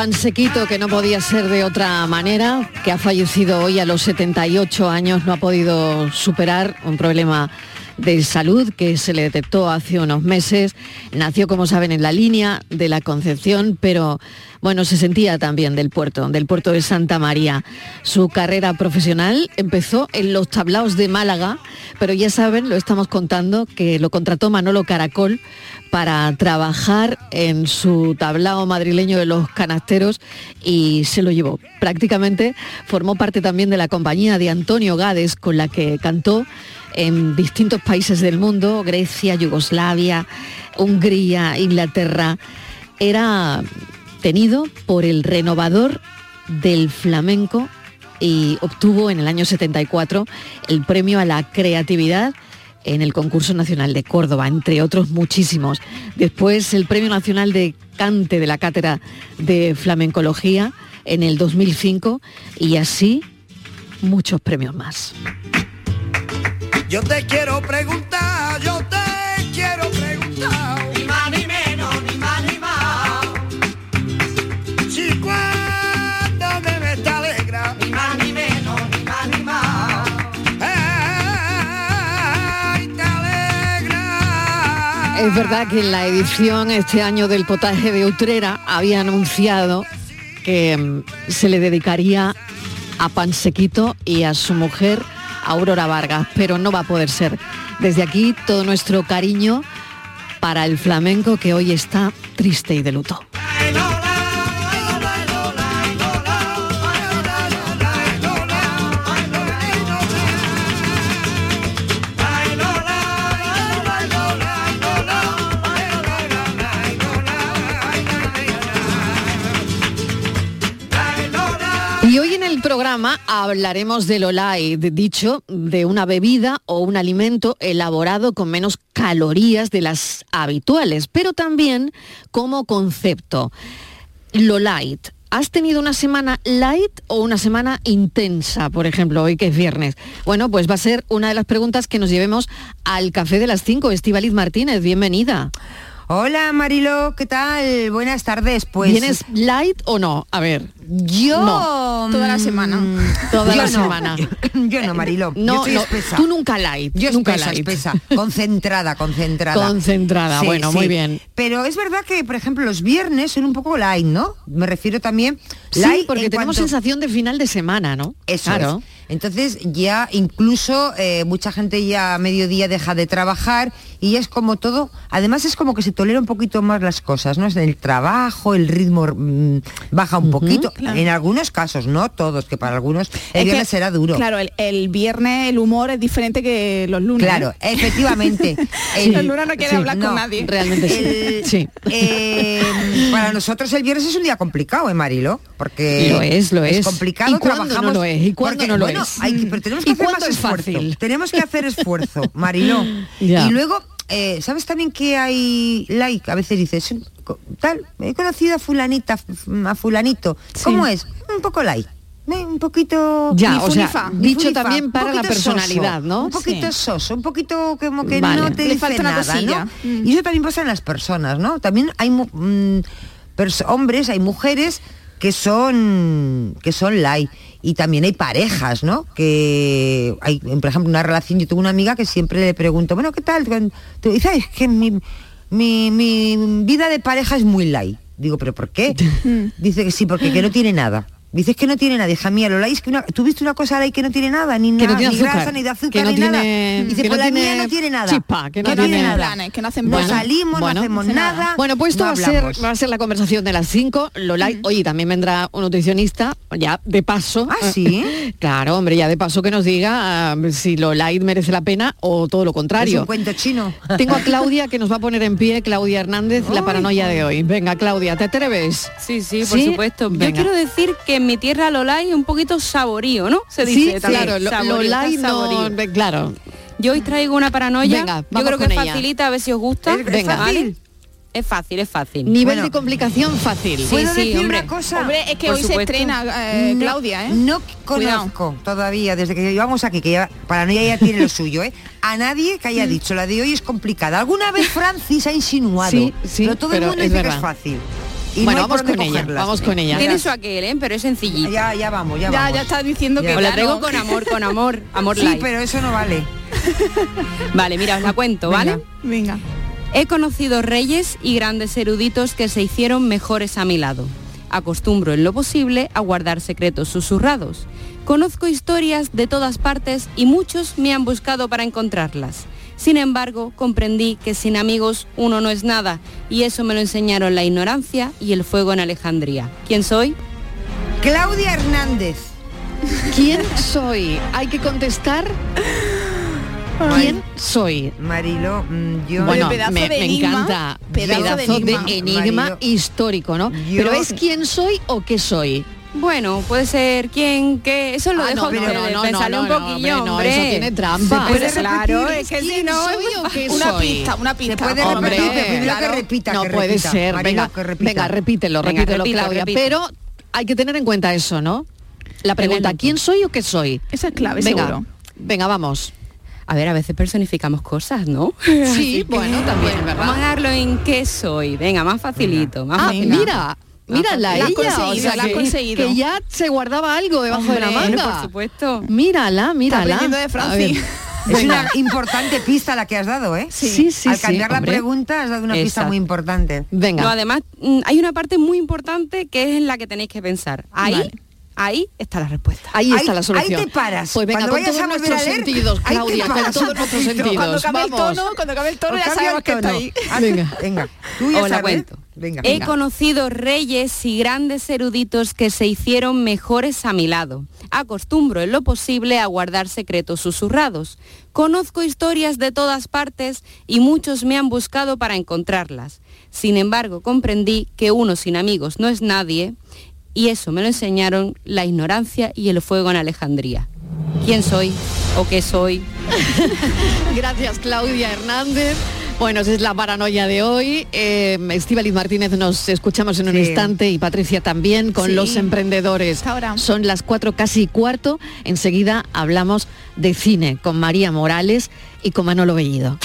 Hora con pan sequito, que no podía ser de otra manera, que ha fallecido hoy a los 78 años, no ha podido superar un problema de salud que se le detectó hace unos meses. Nació, como saben, en la línea de la Concepción, pero bueno, se sentía también del puerto, del puerto de Santa María. Su carrera profesional empezó en los tablaos de Málaga, pero ya saben, lo estamos contando, que lo contrató Manolo Caracol para trabajar en su tablao madrileño de los canasteros y se lo llevó. Prácticamente formó parte también de la compañía de Antonio Gades con la que cantó en distintos países del mundo, Grecia, Yugoslavia, Hungría, Inglaterra. Era tenido por el renovador del flamenco y obtuvo en el año 74 el premio a la creatividad en el concurso nacional de Córdoba, entre otros muchísimos. Después el Premio Nacional de Cante de la Cátedra de Flamencología en el 2005 y así muchos premios más. Yo te quiero preguntar, yo te quiero preguntar. Ni más ni menos, ni más ni más. Si cuando me ves te alegra. Ni más ni menos, ni más ni más. Ay, te alegra. Es verdad que en la edición este año del potaje de Utrera había anunciado que mm, se le dedicaría a Pansequito y a su mujer Aurora Vargas, pero no va a poder ser. Desde aquí todo nuestro cariño para el flamenco que hoy está triste y de luto. En el programa hablaremos del Olay, dicho de una bebida o un alimento elaborado con menos calorías de las habituales, pero también como concepto. Lo light. ¿Has tenido una semana light o una semana intensa, por ejemplo, hoy que es viernes? Bueno, pues va a ser una de las preguntas que nos llevemos al café de las 5. Estivaliz Martínez, bienvenida. Hola Marilo, ¿qué tal? Buenas tardes. Pues ¿Vienes light o no? A ver. yo No. Toda la semana. Toda yo la no. semana. Yo no, Marilo. No, yo no, espesa. tú nunca light. Yo nunca espesa, light. espesa, concentrada, concentrada. Concentrada, bueno, muy bien. Pero es verdad que, por ejemplo, los viernes son un poco light, ¿no? Me refiero también Sí, light porque en tenemos cuanto- sensación de final de semana, ¿no? Eso claro. es. Entonces ya incluso eh, mucha gente ya a mediodía deja de trabajar y ya es como todo, además es como que se tolera un poquito más las cosas, ¿no? Es el trabajo, el ritmo mm, baja un poquito, claro. en algunos casos, no todos, que para algunos el Es viernes que, será duro. Claro, el, el viernes el humor es diferente que los lunes. Claro, ¿eh? efectivamente. Los lunes no quiere hablar con nadie. Realmente sí. El- Sí. eh, para nosotros el viernes es un día complicado, ¿eh, Marilo? Porque Lo es, lo es. complicado, ¿Y cuándo trabajamos. no lo es? ¿Y cuándo porque, no lo bueno, es? Hay que- pero tenemos que ¿Y hacer más es esfuerzo. fácil? Tenemos que hacer esfuerzo, Marilo. Ya. Y luego, eh, ¿sabes también que hay like? A veces dices, "Co- tal, he conocido a fulanita, a fulanito. ¿Cómo es? Un poco like. ¿eh? Un poquito Ya, o sea, dicho también para la personalidad, soso, ¿no? Un poquito Sí. soso, un poquito como que Vale. no te Le dice falta nada. ¿no? Mm. Y eso también pasa en las personas, ¿no? También hay mm, hombres, hay mujeres que son que son light y también hay parejas, ¿no? Que hay, por ejemplo, una relación, yo tengo una amiga que siempre le pregunto, bueno, ¿qué tal? Tú dices, "Ay, es que mi, mi, mi vida de pareja es muy light. Digo, ¿pero por qué? Dice que sí, porque que no tiene nada. Dices que no tiene nada, hija mía, Lola, es que una, ¿tú viste una cosa ahí que no tiene nada? Ni, no nada, ni azúcar, grasa, ni de azúcar, que no ni tiene- nada. Dice, que pues no la mía tiene no tiene nada. chispa, que no tiene tiene nada. planes, que no hacen No planes. salimos, Bueno. no hacemos No hace nada. nada. Bueno, pues esto no va, a ser, hablamos. va a ser la conversación de las 5. Lola, oye, también vendrá un nutricionista, ya de paso. ¿Ah, sí? claro, hombre, ya de paso que nos diga ah, si lo light merece la pena o todo lo Es contrario. un cuento chino. Tengo a Claudia que nos va a poner en pie, Claudia Hernández, la paranoia de hoy. Venga, Claudia, ¿te atreves? Sí, sí, por ¿Sí? supuesto. Venga. Yo quiero decir que en mi tierra lo hay un poquito saborío, ¿no? Se dice sí, también. claro, Saborío, no, claro. Yo hoy traigo una paranoia. Venga, Yo vamos creo que ella. facilita, a ver si os gusta. ¿Es- es Venga. fácil? Es fácil, es fácil. Nivel Bueno. de complicación fácil. Sí, ¿Puedo sí, decir hombre. una cosa? Hombre, es que Por hoy se estrena eh, No- Claudia, ¿eh? No Cuidado. conozco todavía, desde que llevamos aquí, que ya Paranoia ya tiene lo suyo, ¿eh? A nadie que haya dicho, la de hoy es complicada. Alguna vez Francis ha insinuado, Sí, sí, pero todo pero el mundo es dice que es fácil. Y bueno, no vamos con ella, vamos con ella. Tiene su aquel, ¿eh? Pero es sencillito. Ya, ya vamos, ya, Ya, vamos. ya está diciendo Ya. que Os la claro. traigo con amor, con amor, amor Sí, light. pero eso no vale. Vale, mira, os la cuento, ¿vale? Venga. Venga. He conocido reyes y grandes eruditos que se hicieron mejores a mi lado. Acostumbro en lo posible a guardar secretos susurrados. Conozco historias de todas partes y muchos me han buscado para encontrarlas. Sin embargo, comprendí que sin amigos uno no es nada y eso me lo enseñaron la ignorancia y el fuego en Alejandría. ¿Quién soy? Claudia Hernández. ¿Quién soy? Hay que contestar. ¿Quién soy? Marilo, mm, yo... Bueno, pedazo me, de me enigma, encanta. pedazo de Pedazo de enigma. enigma Marilo, histórico, ¿no? yo- Pero es quién soy o qué soy. Bueno, puede ser quién, qué, eso lo Ah, dejo no, no, no, no, pensarle no, un no, poquillo, hombre, eso tiene trampa. puede claro, es que ¿Quién si no... soy o qué Una soy? pista, una pista. Se puede Hombre, repetir, claro. que repita, no que puede repita. ser. Marilo, venga, que repita. venga, repítelo, Venga, repítelo, repito, Claudia. repito. Pero hay que tener en cuenta eso, ¿no? La pregunta. ¿quién soy o qué soy? Esa es clave, venga, seguro. venga, vamos. A ver, a veces personificamos cosas, ¿no? Sí, bueno, también, ¿verdad? Vamos a darlo en qué soy. Venga, más facilito, más Ah, facilito. mira, mírala La has ella, conseguido, o sea, la has que, conseguido. que ya se guardaba algo debajo de la manga. Por supuesto. Mírala, mírala. de A Franci. ver. Es una importante pista la que has dado, ¿eh? Sí, sí, Al sí, cambiar la hombre. pregunta has dado una pista muy importante. Venga. No, además, mm, hay una parte muy importante que es en la que tenéis que pensar. Ahí, Vale. Ahí está la respuesta. Ahí está la solución. ahí te paras. Pues venga, Cuando con todos nuestros leer, sentidos, Claudia, con todos nuestros sentidos. Cuando cambie el tono, cuando cambie el tono ya sabemos que está ahí. Ah, Venga. Venga, tú ya sabes. cuento. Venga. He venga. conocido reyes y grandes eruditos que se hicieron mejores a mi lado. Acostumbro en lo posible a guardar secretos susurrados. Conozco historias de todas partes y muchos me han buscado para encontrarlas. Sin embargo, comprendí que uno sin amigos no es nadie y eso me lo enseñaron la ignorancia y el fuego en Alejandría. ¿Quién soy o qué soy? Gracias, Claudia Hernández. Bueno, esa es la paranoia de hoy. Eh, Estíbaliz Martínez nos escuchamos en un Sí. instante y Patricia también con Sí. los emprendedores. Hasta ahora. Son las cuatro casi cuarto. Enseguida hablamos de cine con María Morales y con Manolo Bellido.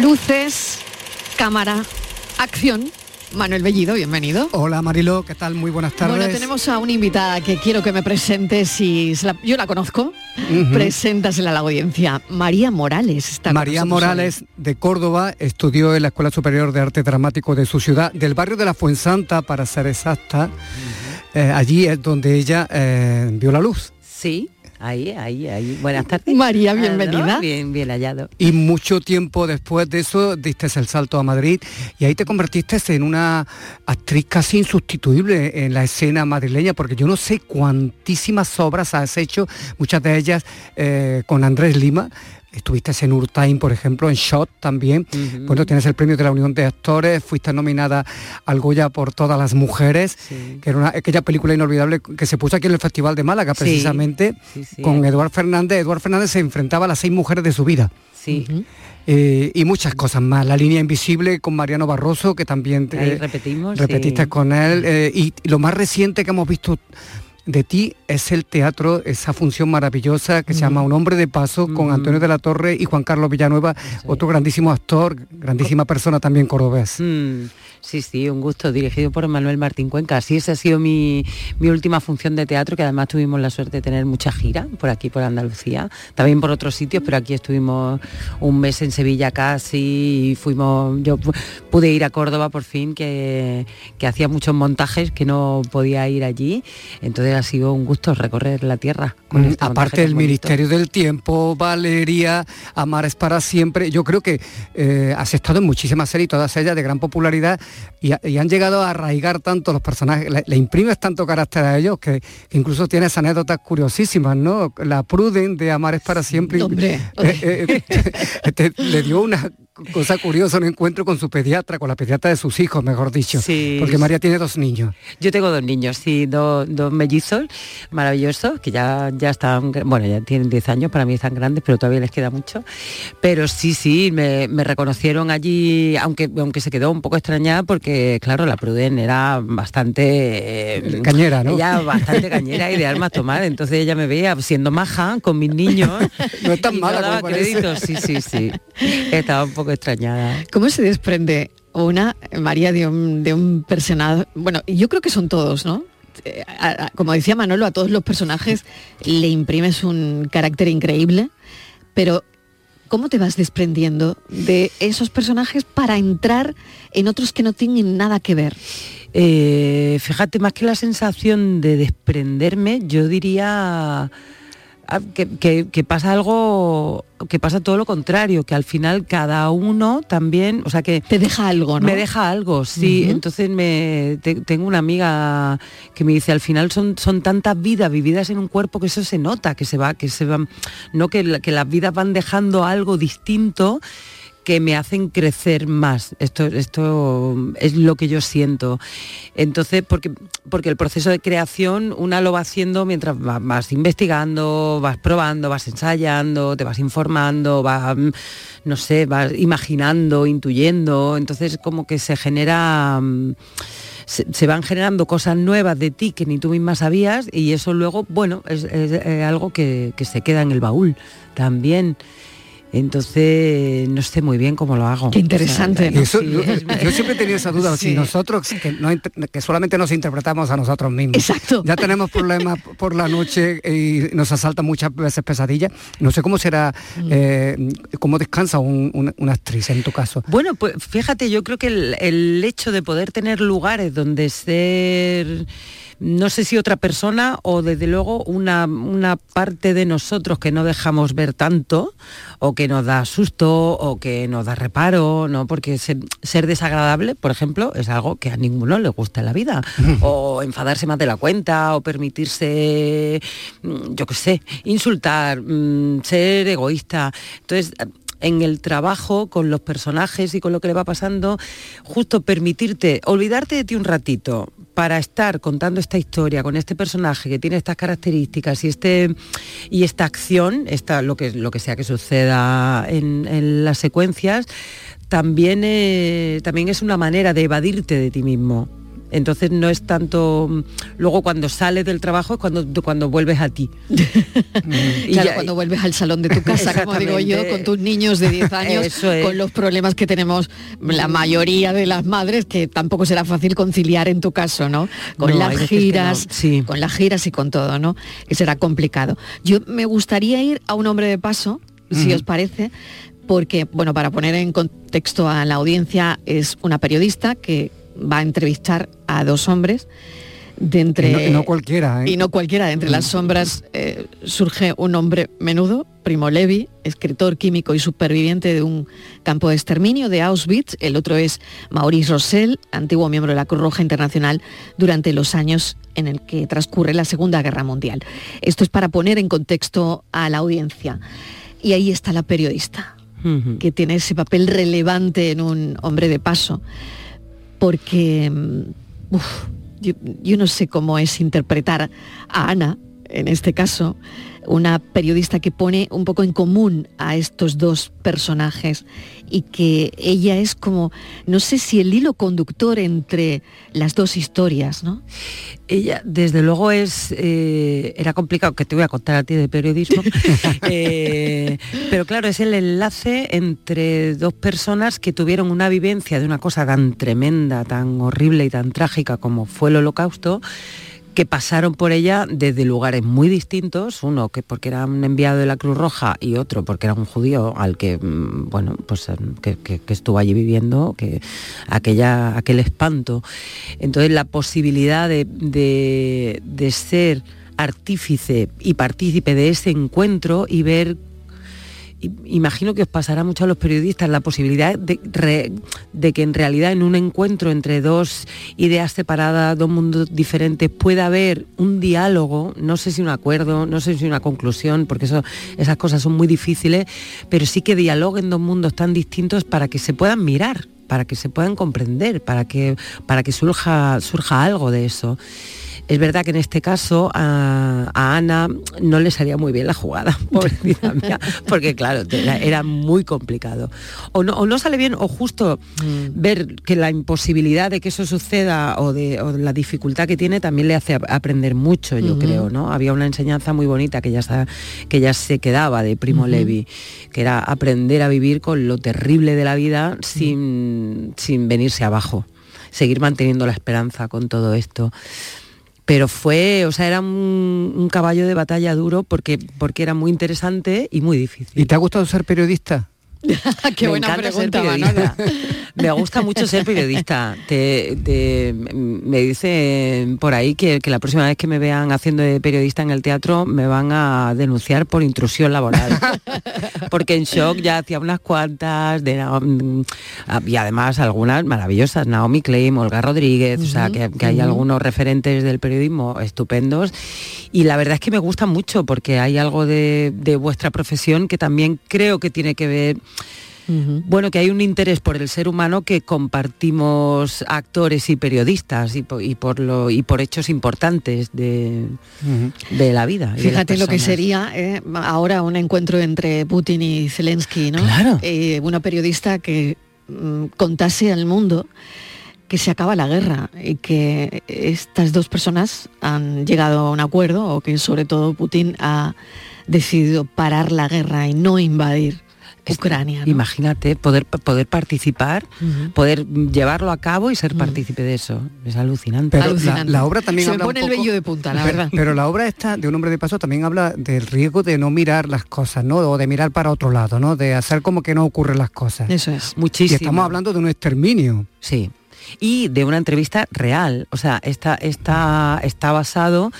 Luces, cámara, acción. Manuel Bellido, bienvenido. Hola Marilo, ¿qué tal? Muy buenas tardes. Bueno, tenemos a una invitada que quiero que me presentes y la- yo la conozco. Ujú. Preséntasela a la audiencia. María Morales está María Morales de Córdoba estudió en la Escuela Superior de Arte Dramático de su ciudad, del barrio de la Fuensanta, para ser exacta. Eh, allí es donde ella eh, vio la luz. Sí, ahí, ahí, ahí. Buenas tardes. María, Ah, ¿no? bienvenida. Bien, bien hallado. Y mucho tiempo después de eso diste el salto a Madrid y ahí te convertiste en una actriz casi insustituible en la escena madrileña, porque yo no sé cuantísimas obras has hecho, muchas de ellas eh, con Andrés Lima. Estuviste en Urtain, por ejemplo, en Shot también. Ujú. Bueno, tienes el premio de la Unión de Actores, fuiste nominada al Goya por todas las mujeres, Sí. que era una, aquella película inolvidable que se puso aquí en el Festival de Málaga, Sí, precisamente, sí, con Eduard Fernández. Eduard Fernández se enfrentaba a las seis mujeres de su vida. Sí, Eh, y muchas cosas más. La línea invisible con Mariano Barroso, que también ahí eh, repetimos. repetiste con él. eh, y lo más reciente que hemos visto de ti es el teatro, esa función maravillosa que se llama Un hombre de paso con Antonio de la Torre y Juan Carlos Villanueva, otro grandísimo actor, grandísima persona también cordobés. Mm, Sí, sí, un gusto, dirigido por Manuel Martín Cuenca. Sí, esa ha sido mi, mi última función de teatro, que además tuvimos la suerte de tener mucha gira por aquí, por Andalucía, también por otros sitios, pero aquí estuvimos un mes en Sevilla casi y fuimos, yo pu- pude ir a Córdoba por fin, que, que hacía muchos montajes que no podía ir allí, entonces ha sido un gusto recorrer la tierra. con Mm, este Aparte del. Ministerio del Tiempo, Valeria, Amar es para siempre. Yo creo que eh, has estado en muchísimas series, todas ellas de gran popularidad, y, ha- y han llegado a arraigar tanto los personajes, le, le imprimes tanto carácter a ellos que, que incluso tienes anécdotas curiosísimas, ¿no? La Pruden de Amar es para siempre. Hombre. eh, eh, te- le dio una cosa curiosa, un encuentro con su pediatra, con la pediatra de sus hijos, mejor dicho. Sí, porque. María tiene dos niños. Yo tengo dos niños, sí, dos, dos mellizos maravillosos, que ya, ya están, bueno, ya tienen 10 años, para mí están grandes, pero todavía les queda mucho. Pero sí, sí, me, me reconocieron allí, aunque, aunque se quedó un poco extrañada, porque claro, la Pruden era bastante... eh, Cañera, ¿no? Ella bastante cañera y de armas tomar, entonces ella me veía siendo maja con mis niños. No es tan y mala no daba como sí, sí, sí. Estaba un poco extrañada. ¿Cómo se desprende una, María, de un, de un personaje? Bueno, yo creo que son todos, ¿no? Eh, a- a- como decía Manolo, a todos los personajes le imprimes un carácter increíble, pero ¿cómo te vas desprendiendo de esos personajes para entrar en otros que no tienen nada que ver? Eh, fíjate, más que la sensación de desprenderme, yo diría que, que- que pasa algo, que pasa todo lo contrario, que al final cada uno también, o sea que... Te deja algo, ¿no? Me deja algo, sí. Entonces me, te- tengo una amiga que me dice, al final son, son tantas vidas vividas en un cuerpo que eso se nota, que se va, que se van, no que las vidas van dejando algo distinto que me hacen crecer más. Esto, esto es lo que yo siento. Entonces, porque, porque el proceso de creación una lo va haciendo mientras va- vas investigando, vas probando, vas ensayando, te vas informando, vas, mm, no sé, vas imaginando, intuyendo. Entonces, como que se genera... mm, se, van generando cosas nuevas de ti que ni tú misma sabías y eso luego, bueno, es, es, algo que, que se queda en el baúl también. Entonces, no sé muy bien cómo lo hago. Qué interesante, O sea, Y eso- sí, yo, es- yo siempre he tenido esa duda, si nosotros, que, no inter- que solamente nos interpretamos a nosotros mismos, Exacto. ya tenemos problemas por la noche y nos asaltan muchas veces pesadillas, no sé cómo será, eh, cómo descansa un- una, una actriz en tu caso. Bueno, pues fíjate, yo creo que el, el hecho de poder tener lugares donde ser, no sé si otra persona o desde luego una, una parte de nosotros que no dejamos ver tanto o que nos da susto o que nos da reparo, ¿no? Porque ser, ser desagradable, por ejemplo, es algo que a ninguno le gusta en la vida. o enfadarse más de la cuenta o permitirse, mm, yo qué sé, insultar, mm, ser egoísta. Entonces, en el trabajo con los personajes y con lo que le va pasando, justo permitirte, olvidarte de ti un ratito para estar contando esta historia con este personaje que tiene estas características y este y esta acción, esta, lo que lo que sea que suceda en, las secuencias, también, eh, también es una manera de evadirte de ti mismo. Entonces no es tanto luego cuando sales del trabajo es cuando cuando vuelves a ti. Y claro, ya- cuando vuelves al salón de tu casa, como digo yo, con tus niños de 10 años, es. con los problemas que tenemos la mayoría de las madres, que tampoco será fácil conciliar en tu caso, ¿no? Con No, las no, giras, sí. con las giras y con todo, ¿no? Que será complicado. Yo me gustaría ir a un hombre de paso, si os parece, porque, bueno, para poner en contexto a la audiencia, es una periodista que va a entrevistar a dos hombres de entre Y no, y no cualquiera, ¿eh? y no cualquiera, de entre las sombras eh, surge un hombre menudo, Primo Levi, escritor químico y superviviente de un campo de exterminio de Auschwitz. El otro es Maurice Rossell, antiguo miembro de la Cruz Roja Internacional durante los años en el que transcurre la Segunda Guerra Mundial. Esto es para poner en contexto a la audiencia. Y ahí está la periodista, que tiene ese papel relevante en un hombre de paso, porque mm, yo no sé cómo es interpretar a Ana en este caso, una periodista que pone un poco en común a estos dos personajes y que ella es como, no sé si el hilo conductor entre las dos historias, ¿no? Ella, desde luego, es eh, era complicado, que te voy a contar a ti de periodismo, eh, pero claro, es el enlace entre dos personas que tuvieron una vivencia de una cosa tan tremenda, tan horrible y tan trágica como fue el holocausto, que pasaron por ella desde lugares muy distintos, uno que porque era un enviado de la Cruz Roja y otro porque era un judío al que, mm, bueno, pues em, que, estuvo allí viviendo, que aquella, aquel espanto. Entonces la posibilidad de, de ser artífice y partícipe de ese encuentro y ver imagino que os pasará mucho a los periodistas la posibilidad de, que en realidad en un encuentro entre dos ideas separadas, dos mundos diferentes, pueda haber un diálogo, no sé si un acuerdo, no sé si una conclusión, porque esas cosas son muy difíciles, pero sí que dialoguen dos mundos tan distintos para que se puedan mirar, para que se puedan comprender, para que, para que surja, surja algo de eso. Es verdad que en este caso a, Ana no le salía muy bien la jugada, porque claro, era, muy complicado. O no, no, sale bien, o justo mm. ver que la imposibilidad de que eso suceda o de la dificultad que tiene también le hace aprender mucho, yo creo, ¿no? Había una enseñanza muy bonita que ya, que ya se quedaba de Primo Levi, que era aprender a vivir con lo terrible de la vida sin, sin venirse abajo seguir manteniendo la esperanza con todo esto pero fue, o sea, era un, caballo de batalla duro porque, porque era muy interesante y muy difícil. ¿Y te ha gustado ser periodista? Qué buena pregunta, Me gusta mucho ser periodista. me dicen por ahí que, la próxima vez que me vean haciendo de periodista en el teatro me van a denunciar por intrusión laboral. Porque en shock ya hacía unas cuantas de, y además algunas maravillosas. Naomi Klein, Olga Rodríguez, o sea que, hay algunos referentes del periodismo estupendos. Y la verdad es que me gusta mucho porque hay algo de vuestra profesión que también creo que tiene que ver bueno, que hay un interés por el ser humano que compartimos actores y periodistas y por, lo, y por hechos importantes de, la vida. Fíjate lo que sería eh, ahora un encuentro entre Putin y Zelensky, ¿no? Claro. Eh, una periodista que mm, contase al mundo que se acaba la guerra y que estas dos personas han llegado a un acuerdo o que sobre todo Putin ha decidido parar la guerra y no invadir Ucrania. Imagínate poder, poder participar, poder llevarlo a cabo y ser partícipe de eso. Es alucinante. Pero La, obra también Se habla pone el vello de punta, la verdad. Pero la obra esta de un hombre de paso también habla del riesgo de no mirar las cosas, ¿no? O de mirar para otro lado, ¿no? De hacer como que no ocurren las cosas. Eso es. Muchísimo. Y estamos hablando de un exterminio. Sí, y de una entrevista real. O sea, está, está, está basado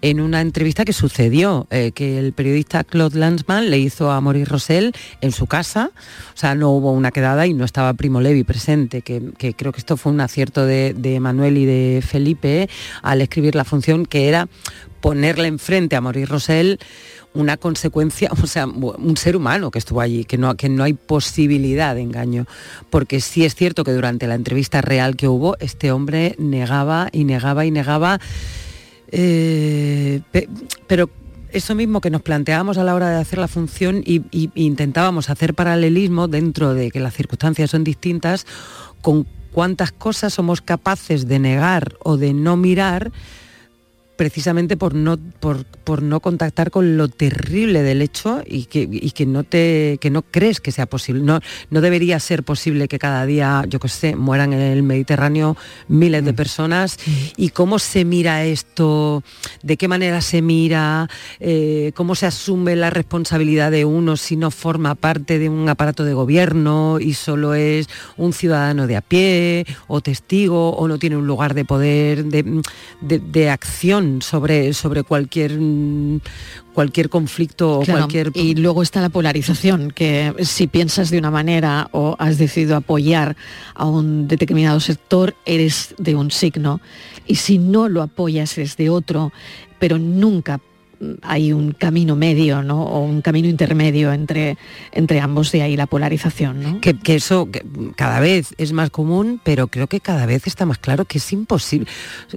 en una entrevista que sucedió, eh, que el periodista Claude Lanzmann le hizo a Maurice Rosell en su casa. O sea, no hubo una quedada y no estaba Primo Levi presente, que, creo que esto fue un acierto de, de Manuel y de Felipe al escribir la función, que era ponerle enfrente a Maurice Rosell una consecuencia, o sea, un ser humano que estuvo allí, que no, que no hay posibilidad de engaño. Porque sí es cierto que durante la entrevista real que hubo, este hombre negaba y negaba y negaba. Eh, pero eso mismo que nos planteábamos a la hora de hacer la función y, intentábamos hacer paralelismo dentro de que las circunstancias son distintas, con cuántas cosas somos capaces de negar o de no mirar precisamente por no, por, por, no contactar con lo terrible del hecho y que, que, no, te, que no crees que sea posible. No, no debería ser posible que cada día, yo qué sé, mueran en el Mediterráneo miles de mm. personas. Mm. ¿Y cómo se mira esto? ¿De qué manera se mira? Eh, ¿Cómo se asume la responsabilidad de uno si no forma parte de un aparato de gobierno y solo es un ciudadano de a pie o testigo o no tiene un lugar de poder, de, de acción? Sobre, sobre cualquier cualquier conflicto o cualquier... Y luego está la polarización, que si piensas de una manera o has decidido apoyar a un determinado sector, eres de un signo. Y si no lo apoyas es de otro, pero nunca hay un camino medio, ¿no? O un camino intermedio entre, entre ambos, de ahí la polarización, ¿no? Que, eso cada vez es más común, pero creo que cada vez está más claro que es imposible.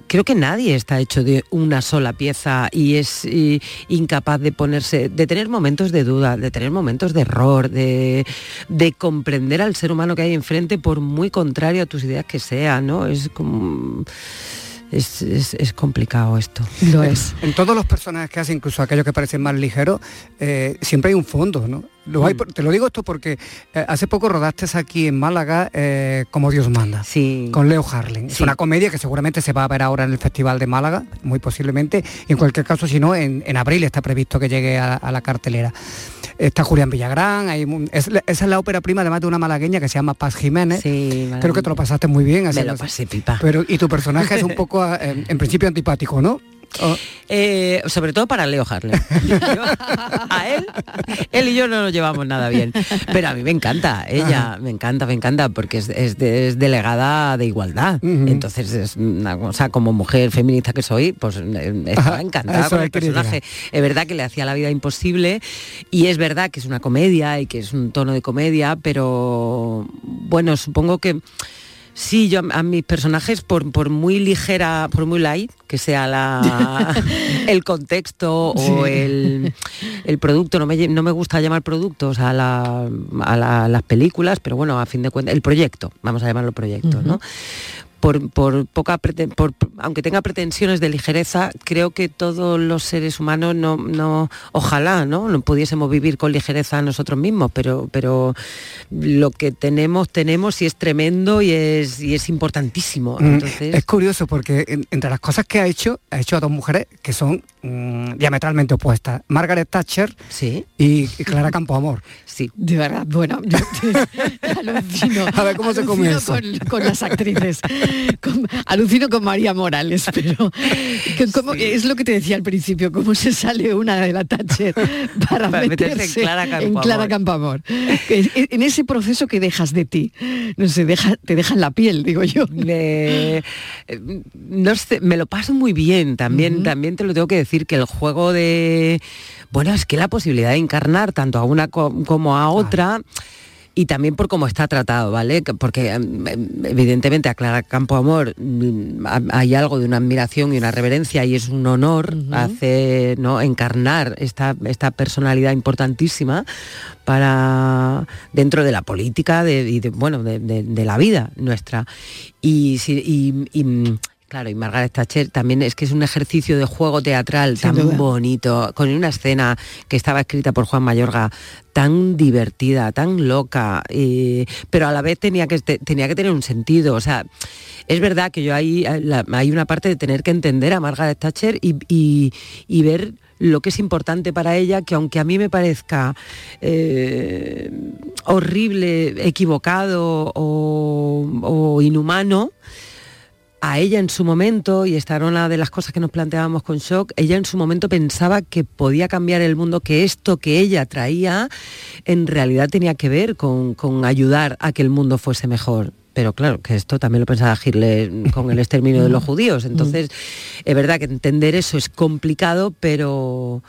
Creo que nadie está hecho de una sola pieza y es y, incapaz de ponerse, de tener momentos de duda, de tener momentos de error, de, de comprender al ser humano que hay enfrente por muy contrario a tus ideas que sea, ¿no? Es como es, es- es complicado esto. Lo es. En todos los personajes que hace, incluso aquellos que parecen más ligeros, eh, siempre hay un fondo, ¿no? Lo hay Mm. te lo digo esto porque eh, hace poco rodaste aquí en Málaga eh, Como Dios manda, Sí. con Leo Harlem. Es Sí. una comedia que seguramente se va a ver ahora en el Festival de Málaga, muy posiblemente, y en cualquier caso, si no, en, en abril está previsto que llegue a, a la cartelera. Está Julián Villagrán, hay es, esa es la ópera prima además de una malagueña que se llama Paz Jiménez. Sí, Creo que te lo pasaste muy bien. Me lo pasé pipa. Pero, y tu personaje es un poco, eh, en principio, antipático, ¿no? Oh, Eh, sobre todo para Leo Harlem. A él, él y yo no nos llevamos nada bien. Pero a mí me encanta, ella me encanta, me encanta, porque es, es de- es delegada de igualdad. Entonces es una cosa, como mujer feminista que soy, pues eh, estaba encantada con el personaje. Es verdad que le hacía la vida imposible y es verdad que es una comedia y que es un tono de comedia, pero bueno, supongo que Sí, yo a, mis personajes, por, por muy ligera, por muy light que sea la, el contexto o Sí. el, el producto, no me, no me gusta llamar productos a, la- a la- las películas, pero bueno, a fin de cuentas, el proyecto, vamos a llamarlo proyecto, ¿no? Por, por poca por- aunque tenga pretensiones de ligereza, creo que todos los seres humanos no, no ojalá, ¿no? No pudiésemos vivir con ligereza nosotros mismos, pero, pero lo que tenemos, tenemos y es tremendo y es, y es importantísimo. Mm, Entonces, Es curioso porque en- entre las cosas que ha hecho, ha hecho a dos mujeres que son mm, diametralmente opuestas. Margaret Thatcher sí, y, y Clara Campoamor. sí. De verdad, bueno, yo te- alucino. A ver, ¿cómo se come eso? Con, con las actrices. Con- alucino con María Morales, pero es lo que te decía al principio, cómo se sale una de la Thatcher para, Para meterse meterse, en Clara en Campoamor. Clara Campoamor. Que es- En ese proceso que dejas de ti, no sé, deja, te dejan la piel, digo yo. Me, no sé, me lo paso muy bien también, también te lo tengo que decir que el juego de bueno, es que la posibilidad de encarnar tanto a una co- como a otra y también por cómo está tratado, ¿vale? Que- Porque em, em, evidentemente a Clara Campoamor mm, ha- hay algo de una admiración y una reverencia y es un honor hacer, ¿no? encarnar esta, esta personalidad importantísima para dentro de la política de, y de, bueno, de, de- de la vida nuestra. Y, y- y, mm, Claro, y Margaret Thatcher también es que es un ejercicio de juego teatral Sin tan duda. bonito, con una escena que estaba escrita por Juan Mayorga tan divertida, tan loca, eh, pero a la vez tenía que, te- tenía que tener un sentido. O sea, es verdad que yo ahí eh, la- hay una parte de tener que entender a Margaret Thatcher y, y- y ver lo que es importante para ella, que aunque a mí me parezca eh, horrible, equivocado o, o inhumano, a ella en su momento, y esta era una de las cosas que nos planteábamos con Shock, ella en su momento pensaba que podía cambiar el mundo, que esto que ella traía en realidad tenía que ver con, con ayudar a que el mundo fuese mejor. Pero claro, que esto también lo pensaba Hitler con el exterminio de los judíos. Entonces, es verdad que entender eso es complicado, pero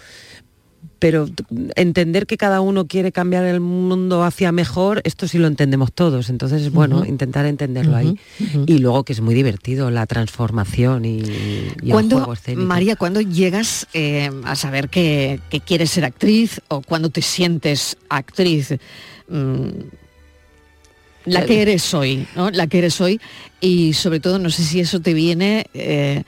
pero entender que cada uno quiere cambiar el mundo hacia mejor, esto sí lo entendemos todos. Entonces es bueno intentar entenderlo ahí. Y luego que es muy divertido la transformación y, y el ¿Cuándo, juego escénico. María, cuando llegas eh, a saber que, que quieres ser actriz o cuando te sientes actriz? mm, la que eres hoy, ¿no? La que eres hoy y sobre todo no sé si eso te viene eh,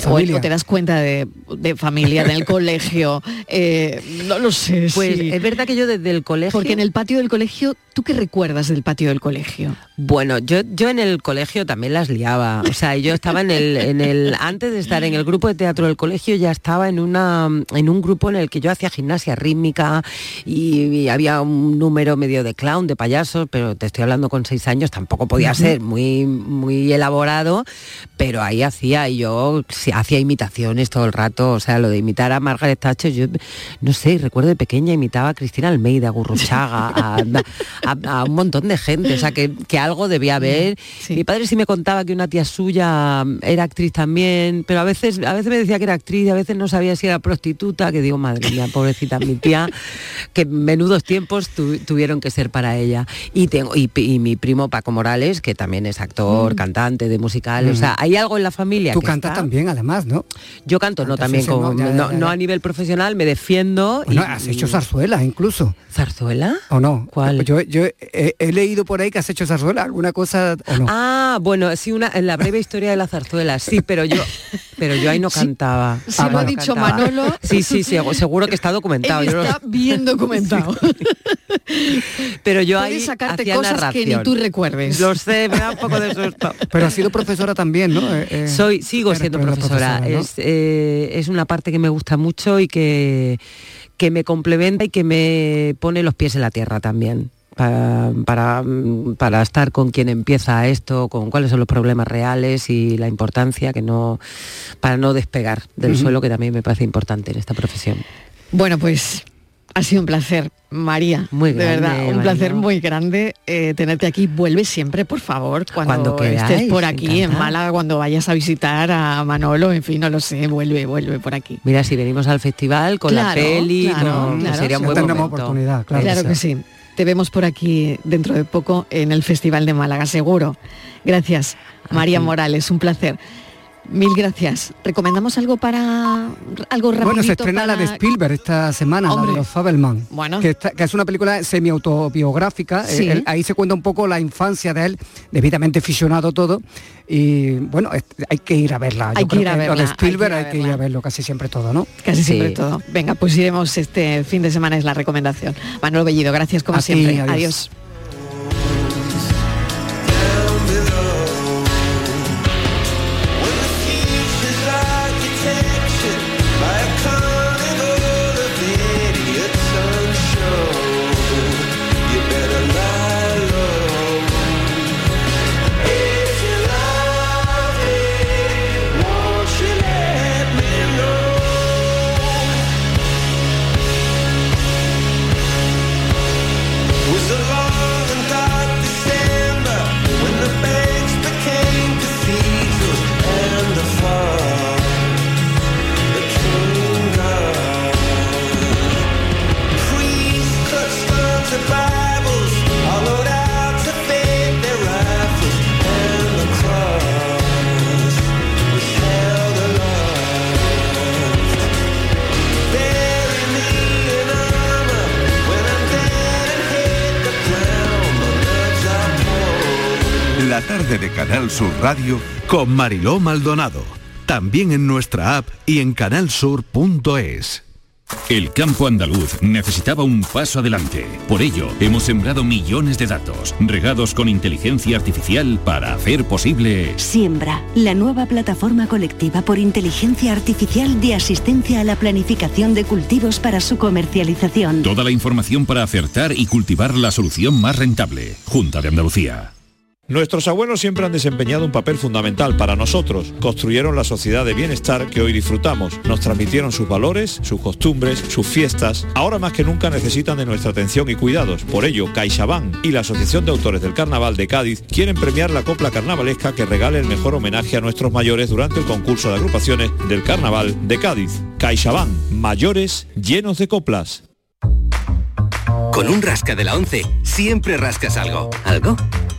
familia. o te das cuenta de, de familia, del colegio, eh, no lo sé. Pues sí. es verdad que yo desde el colegio... Porque en el patio del colegio, ¿tú qué recuerdas del patio del colegio? Bueno, yo, yo en el colegio también las liaba. O sea, yo estaba en el, en el, antes de estar en el grupo de teatro del colegio, ya estaba en una, en un grupo en el que yo hacía gimnasia rítmica y, y había un número medio de clown, de payasos, pero te estoy hablando con seis años, tampoco podía ser muy, muy elaborado, pero ahí hacía y yo hacía imitaciones todo el rato, o sea, lo de imitar a Margaret Thatcher, yo no sé, recuerdo de pequeña imitaba a Cristina Almeida, a Gurruchaga, a, a- a un montón de gente, o sea, que, que algo debía haber. Mi padre sí me contaba que una tía suya era actriz también, pero a veces, a veces me decía que era actriz y a veces no sabía si era prostituta, que digo, madre mía, pobrecita mi tía, que menudos tiempos tu- tuvieron que ser para ella. Y tengo y, y mi primo Paco Morales, que también es actor, Mm. cantante de musical, o Mm. sea, hay algo en la familia Tú que cantas está- también, además, ¿no? Yo canto, no también, como- no, ya, ya, no, ya, no ya. a nivel profesional, me defiendo. Bueno, y- has hecho zarzuelas incluso. ¿Zarzuela? ¿O no? ¿Cuál? Yo, yo he, he leído por ahí que has hecho zarzuela, alguna cosa o no. Ah, bueno, sí, una, en la breve historia de la zarzuela, sí, pero yo, pero yo ahí no cantaba. sí lo ha no dicho cantaba. Manolo. Sí, sí, sí, seguro que está documentado. Él está bien documentado. pero yo ahí sacarte hacía cosas que ni narración. tú recuerdes. Lo sé, me da un poco de susto. Pero has sido profesora también, ¿no? Eh, eh, Soy, sigo siendo pro- profesora. ¿no? es, eh, es una parte que me gusta mucho y que, que me complementa y que me pone los pies en la tierra también. Para, para, para estar con quien empieza esto, con cuáles son los problemas reales y la importancia que no, para no despegar del suelo, que también me parece importante en esta profesión. Bueno, pues ha sido un placer, María. Muy De grande, verdad, un María. placer muy grande eh, tenerte aquí. Vuelve siempre, por favor, cuando, Cuando queráis, estés por aquí en. Málaga, cuando vayas a visitar a Manolo, en fin, no lo sé, vuelve, vuelve por aquí. Mira, si venimos al festival con la peli, claro, con- claro. sería un buen momento. oportunidad, claro. Claro que sí. Te vemos por aquí dentro de poco en el Festival de Málaga, seguro. Gracias, María Morales, un placer. Mil gracias. ¿Recomendamos algo para algo rapidito Bueno, se estrena la de Spielberg esta semana, la de los Fabelman. Bueno. Que, está- que es una película semi-autobiográfica. Sí. Eh, ahí se cuenta un poco la infancia de él, debidamente fisionado todo. Y bueno, es- hay que ir a verla. Hay Yo que creo ir a Lo verla, de hay que Spielberg hay que ir a verlo casi siempre todo, ¿no? Casi Sí. siempre todo. Venga, pues iremos este fin de semana, es la recomendación. Manolo Bellido, gracias como A siempre. adiós. adiós. Canal Sur Radio Con Mariló Maldonado. También en nuestra app y en canalsur.es. El campo andaluz necesitaba un paso adelante. Por ello, hemos sembrado millones de datos, regados con inteligencia artificial para hacer posible... Siembra, la nueva plataforma colectiva por inteligencia artificial de asistencia a la planificación de cultivos para su comercialización. Toda la información para acertar y cultivar la solución más rentable. Junta de Andalucía. Nuestros abuelos siempre han desempeñado un papel fundamental para nosotros. Construyeron la sociedad de bienestar que hoy disfrutamos. Nos transmitieron sus valores, sus costumbres, sus fiestas. Ahora más que nunca necesitan de nuestra atención y cuidados. Por ello, CaixaBank y la Asociación de Autores del Carnaval de Cádiz quieren premiar la copla carnavalesca que regale el mejor homenaje a nuestros mayores durante el concurso de agrupaciones del Carnaval de Cádiz. CaixaBank, mayores llenos de coplas. Con un rasca de la 11 siempre rascas algo. ¿Algo?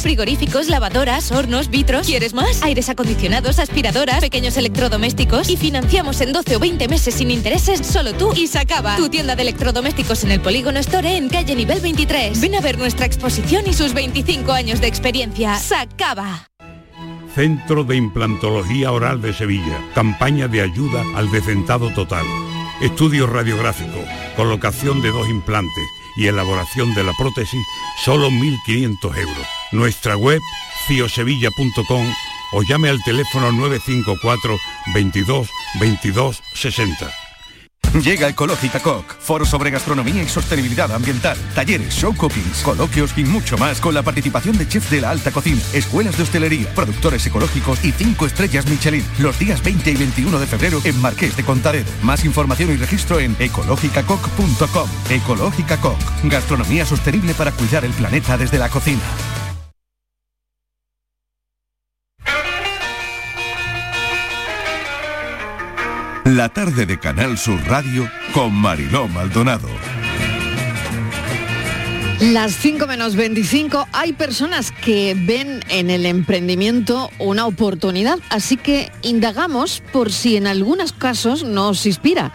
Frigoríficos, lavadoras, hornos, vitros. ¿Quieres más? Aires acondicionados, aspiradoras, pequeños electrodomésticos. Y financiamos en 12 o 20 meses sin intereses solo tú y Sacaba. Tu tienda de electrodomésticos en el Polígono Store en calle nivel 23. Ven a ver nuestra exposición y sus 25 años de experiencia. Sacaba. Centro de Implantología Oral de Sevilla. Campaña de ayuda al decentado total. Estudio radiográfico, colocación de dos implantes y elaboración de la prótesis, solo 1.500 euros. Nuestra web, ciosevilla.com o llame al teléfono 954 22 22 60. Llega Ecológica Coc, foro sobre gastronomía y sostenibilidad ambiental, talleres, show cookings, coloquios y mucho más con la participación de chefs de la alta cocina, escuelas de hostelería, productores ecológicos y 5 estrellas Michelin, los días 20 y 21 de febrero en Marqués de Contaredo. Más información y registro en ecológicacoc.com. Ecológica Coc, gastronomía sostenible para cuidar el planeta desde la cocina. La tarde de Canal Sur Radio con Mariló Maldonado. Las 5 menos 25, hay personas que ven en el emprendimiento una oportunidad, así que indagamos por si en algunos casos nos inspira.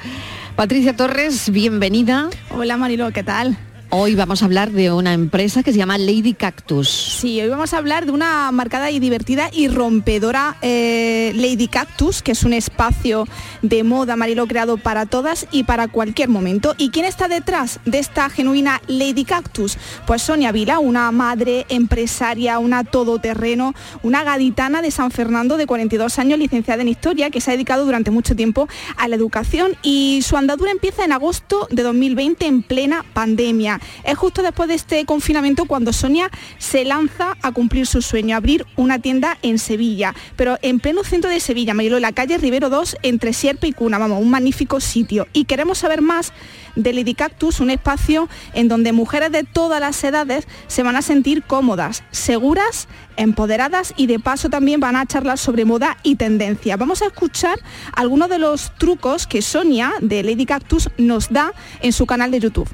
Patricia Torres, bienvenida. Hola Marilo, ¿qué tal? Hoy vamos a hablar de una empresa que se llama Lady Cactus. Sí, hoy vamos a hablar de una marcada y divertida y rompedora eh, Lady Cactus, que es un espacio de moda Marilo creado para todas y para cualquier momento. ¿Y quién está detrás de esta genuina Lady Cactus? Pues Sonia Vila, una madre empresaria, una todoterreno, una gaditana de San Fernando de 42 años, licenciada en Historia, que se ha dedicado durante mucho tiempo a la educación y su andadura empieza en agosto de 2020 en plena pandemia. Es justo después de este confinamiento cuando Sonia se lanza a cumplir su sueño, abrir una tienda en Sevilla, pero en pleno centro de Sevilla, Marilo, en la calle Rivero 2, entre Sierpe y Cuna, vamos, un magnífico sitio. Y queremos saber más de Lady Cactus, un espacio en donde mujeres de todas las edades se van a sentir cómodas, seguras, empoderadas y de paso también van a charlar sobre moda y tendencia. Vamos a escuchar algunos de los trucos que Sonia de Lady Cactus nos da en su canal de YouTube.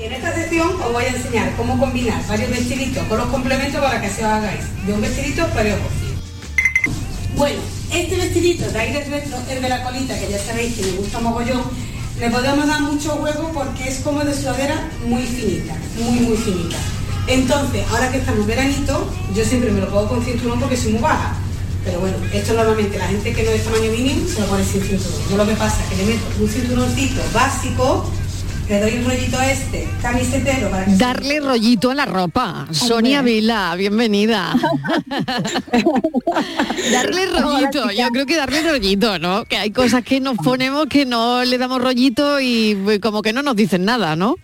En esta sección os voy a enseñar cómo combinar varios vestiditos con los complementos para que se os hagáis de un vestidito varios bolsillos. Bueno, este vestidito de aire retro es de la colita, que ya sabéis que me gusta mogollón. Le podemos dar mucho juego porque es como de sudadera muy finita, muy muy finita. Entonces, ahora que estamos veranito, yo siempre me lo pongo con cinturón porque soy muy baja. Pero bueno, esto normalmente la gente que no es tamaño mínimo se lo pone sin cinturón. Yo lo que pasa es que le meto un cinturoncito básico le doy un rollito a este, camisetero para que Darle rollito a la ropa. Sonia Vila, bienvenida. darle rollito, yo creo que darle rollito, ¿no? Que hay cosas que nos ponemos que no le damos rollito y pues, como que no nos dicen nada, ¿no?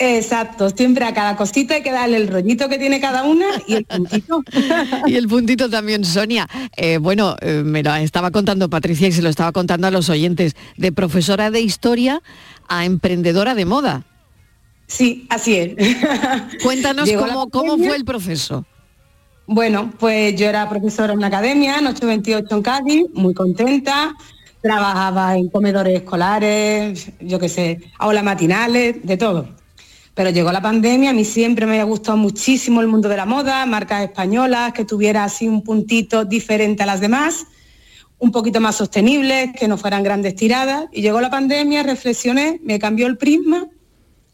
Exacto, siempre a cada cosita hay que darle el rollito que tiene cada una y el puntito. y el puntito también, Sonia. Eh, bueno, eh, me lo estaba contando Patricia y se lo estaba contando a los oyentes, de profesora de historia a emprendedora de moda. Sí, así es. Cuéntanos cómo, cómo fue el proceso. Bueno, pues yo era profesora en una academia, en 828 en Cádiz, muy contenta. Trabajaba en comedores escolares, yo qué sé, aulas matinales, de todo. Pero llegó la pandemia, a mí siempre me había gustado muchísimo el mundo de la moda, marcas españolas, que tuviera así un puntito diferente a las demás, un poquito más sostenibles, que no fueran grandes tiradas. Y llegó la pandemia, reflexioné, me cambió el prisma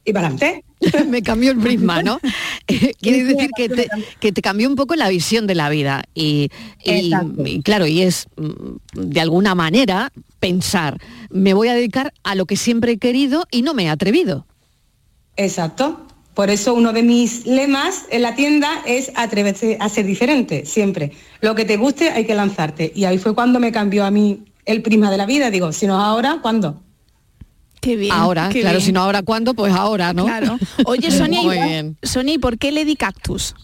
y para adelante. me cambió el prisma, ¿no? Quiere decir que te, que te cambió un poco la visión de la vida. Y, y- y claro, y es mm, de alguna manera pensar, me voy a dedicar a lo que siempre he querido y no me he atrevido. Exacto. Por eso uno de mis lemas en la tienda es atreverse a ser diferente, siempre. Lo que te guste hay que lanzarte. Y ahí fue cuando me cambió a mí el prisma de la vida. Digo, si no ahora, ¿cuándo? Qué bien. Ahora, qué claro, bien. si no ahora cuándo, pues ahora, ¿no? Claro. Oye, Sonia, Muy ¿y, bien. Sonia, ¿y por qué Lady Cactus?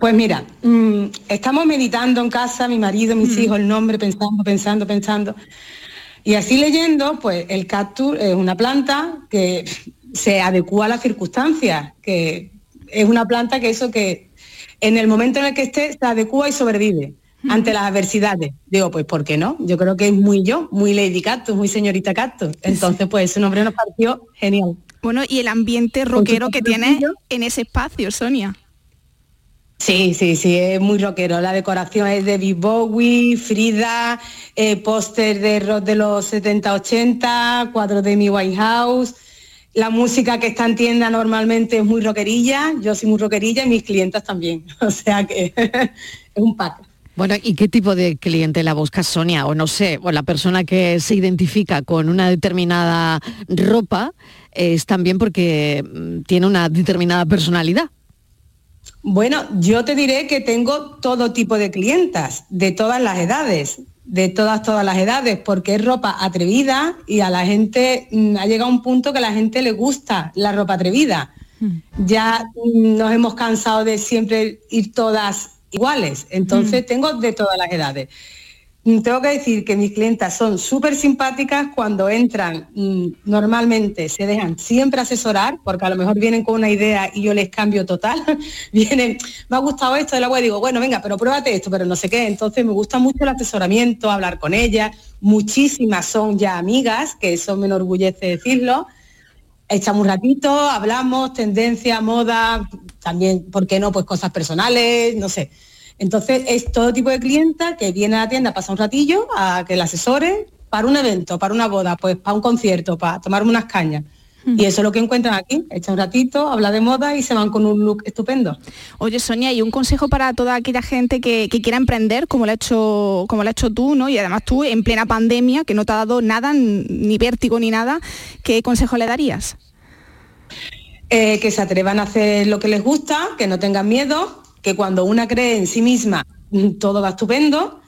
Pues mira, mm, estamos meditando en casa, mi marido, mis hijos, el nombre, pensando, pensando, pensando. Y así leyendo, pues el cactus es una planta que se adecua a las circunstancias, que es una planta que eso que en el momento en el que esté se adecua y sobrevive ante las adversidades. Digo, pues ¿por qué no? Yo creo que es muy yo, muy Lady Cactus, muy señorita Cactus. Entonces, pues ese nombre nos pareció genial. Bueno, y el ambiente rockero que tiene en ese espacio, Sonia. Sí, sí, sí, es muy rockero. La decoración es de Big Bowie, Frida, eh, póster de rock de los 70-80, cuadros de mi White House. La música que está en tienda normalmente es muy rockerilla, yo soy muy rockerilla y mis clientas también. O sea que es un pack. Bueno, ¿y qué tipo de cliente la busca Sonia? O no sé, o la persona que se identifica con una determinada ropa es también porque mm, tiene una determinada personalidad. Bueno, yo te diré que tengo todo tipo de clientas, de todas las edades, de todas, todas las edades, porque es ropa atrevida y a la gente mm, ha llegado un punto que a la gente le gusta la ropa atrevida. Ya mm, nos hemos cansado de siempre ir todas iguales, entonces tengo de todas las edades. Tengo que decir que mis clientas son súper simpáticas cuando entran, mm, normalmente se dejan siempre asesorar, porque a lo mejor vienen con una idea y yo les cambio total. vienen, me ha gustado esto de la web, digo, bueno, venga, pero pruébate esto, pero no sé qué. Entonces me gusta mucho el asesoramiento, hablar con ellas. Muchísimas son ya amigas, que eso me enorgullece decirlo. Echamos un ratito, hablamos, tendencia, moda, también, ¿por qué no? Pues cosas personales, no sé. Entonces es todo tipo de clienta que viene a la tienda, pasa un ratillo a que la asesore para un evento, para una boda, pues para un concierto, para tomarme unas cañas. Y eso es lo que encuentran aquí, echa un ratito, habla de moda y se van con un look estupendo. Oye, Sonia, y un consejo para toda aquella gente que, que quiera emprender, como lo, ha hecho, como lo ha hecho tú, ¿no? Y además tú, en plena pandemia, que no te ha dado nada, ni vértigo ni nada, ¿qué consejo le darías? Eh, que se atrevan a hacer lo que les gusta, que no tengan miedo, que cuando una cree en sí misma todo va estupendo,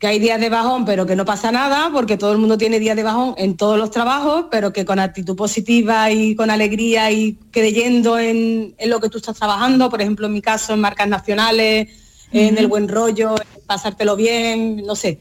que hay días de bajón pero que no pasa nada, porque todo el mundo tiene días de bajón en todos los trabajos, pero que con actitud positiva y con alegría y creyendo en, en lo que tú estás trabajando, por ejemplo en mi caso en marcas nacionales, en el buen rollo, en pasártelo bien, no sé.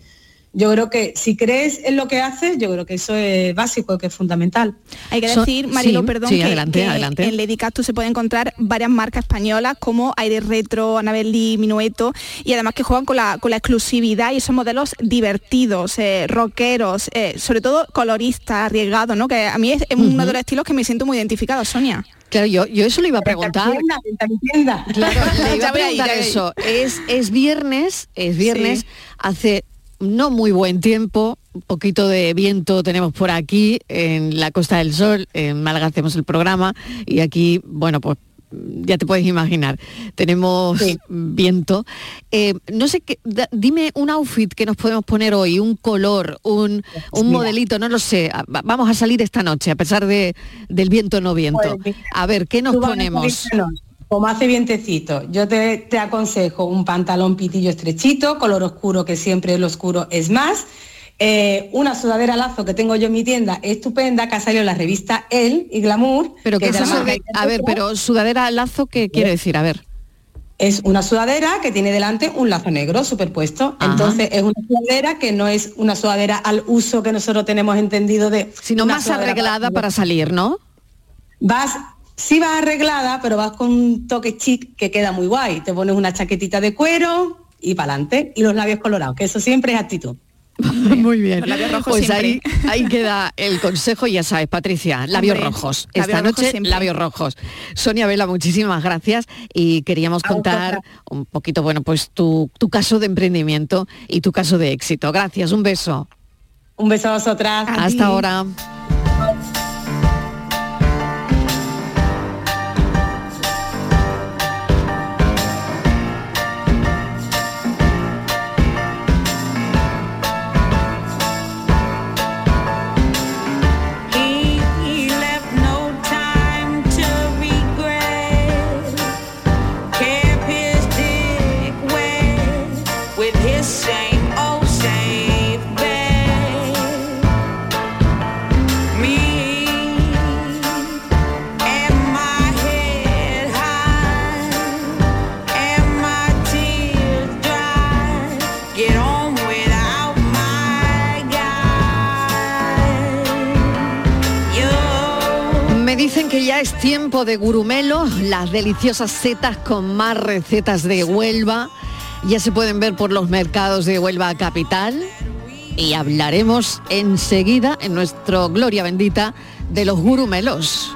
Yo creo que si crees en lo que haces, yo creo que eso es básico, que es fundamental. Hay que decir, Marilo, sí, perdón, sí, que, adelante, que adelante. en Lady Cactus se puede encontrar varias marcas españolas como Aire Retro, Anabelli, Minueto, y además que juegan con la, con la exclusividad y esos modelos divertidos, eh, rockeros, eh, sobre todo coloristas, arriesgados, ¿no? Que a mí es uno Ujú. de los estilos que me siento muy identificado, Sonia. Claro, yo, yo eso le iba a preguntar. Claro, le iba a preguntar eso. Es, es viernes, es viernes, hace no muy buen tiempo, un poquito de viento tenemos por aquí, en la Costa del Sol, en Málaga hacemos el programa y aquí, bueno, pues ya te puedes imaginar, tenemos viento. Eh, no sé, qué, da- dime un outfit que nos podemos poner hoy, un color, un, un Mira. modelito, no lo sé. Vamos a salir esta noche, a pesar de, del viento no viento. Pues a ver, ¿qué nos ponemos? Como hace vientecito, yo te, te aconsejo un pantalón pitillo estrechito, color oscuro, que siempre el oscuro es más. eh, una sudadera lazo que tengo yo en mi tienda, estupenda, que ha salido en la revista El y Glamour. Pero que eso de, a ver, pero sudadera lazo, ¿qué quiere decir? A ver. Es una sudadera que tiene delante un lazo negro superpuesto. Ajá. Entonces es una sudadera que no es una sudadera al uso que nosotros tenemos entendido de... Sino más arreglada para salir, ¿no? Vas, sí vas arreglada, pero vas con un toque chic que queda muy guay. Te pones una chaquetita de cuero y para adelante. Y los labios colorados, que eso siempre es actitud. Muy bien. Los labios rojos Pues siempre. ahí, ahí queda el consejo, ya sabes, Patricia, labios Hombre, rojos. labios Esta rojos noche, siempre. labios rojos. Sonia Vela, muchísimas gracias y queríamos contar un poquito, bueno, pues tu, tu caso de emprendimiento y tu caso de éxito. Gracias, un beso. Un beso a vosotras. Hasta ahora. De gurumelo, las deliciosas setas con más recetas de Huelva. Ya se pueden ver por los mercados de Huelva Capital. Y hablaremos enseguida en nuestro Gloria Bendita de los gurumelos.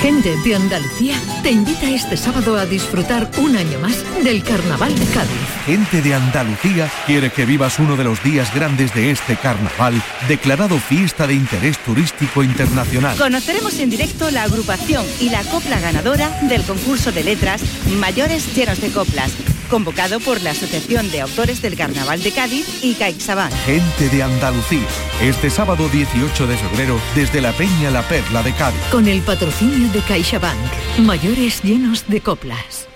Gente de Andalucía te invita este sábado a disfrutar un año más del Carnaval de Cádiz. Gente de Andalucía quiere que vivas uno de los días grandes de este carnaval, declarado fiesta de interés turístico internacional. Conoceremos en directo la agrupación y la copla ganadora del concurso de letras Mayores Llenos de Coplas, convocado por la Asociación de Autores del Carnaval de Cádiz y CaixaBank. Gente de Andalucía, este sábado 18 de febrero, desde la Peña La Perla de Cádiz. Con el patrocinio de CaixaBank. Mayores llenos de coplas.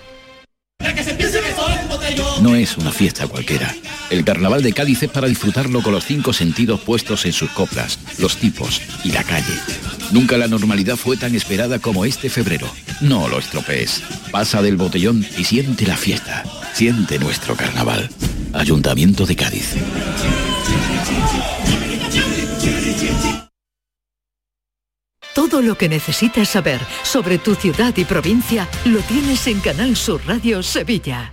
No es una fiesta cualquiera. El carnaval de Cádiz es para disfrutarlo con los cinco sentidos puestos en sus coplas, los tipos y la calle. Nunca la normalidad fue tan esperada como este febrero. No lo estropees. Pasa del botellón y siente la fiesta. Siente nuestro carnaval. Ayuntamiento de Cádiz. Todo lo que necesitas saber sobre tu ciudad y provincia lo tienes en Canal Sur Radio Sevilla.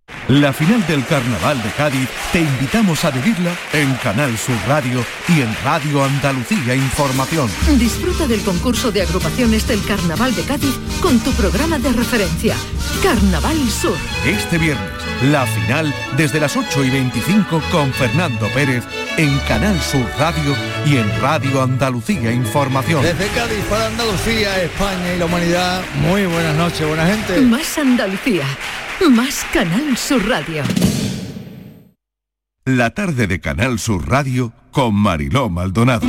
La final del Carnaval de Cádiz te invitamos a vivirla en Canal Sur Radio y en Radio Andalucía Información. Disfruta del concurso de agrupaciones del Carnaval de Cádiz con tu programa de referencia, Carnaval Sur. Este viernes, la final desde las 8 y 25 con Fernando Pérez en Canal Sur Radio y en Radio Andalucía Información. Desde Cádiz para Andalucía, España y la humanidad, muy buenas noches, buena gente. Más Andalucía, más Canal Sur Radio. La tarde de Canal Sur Radio con Mariló Maldonado.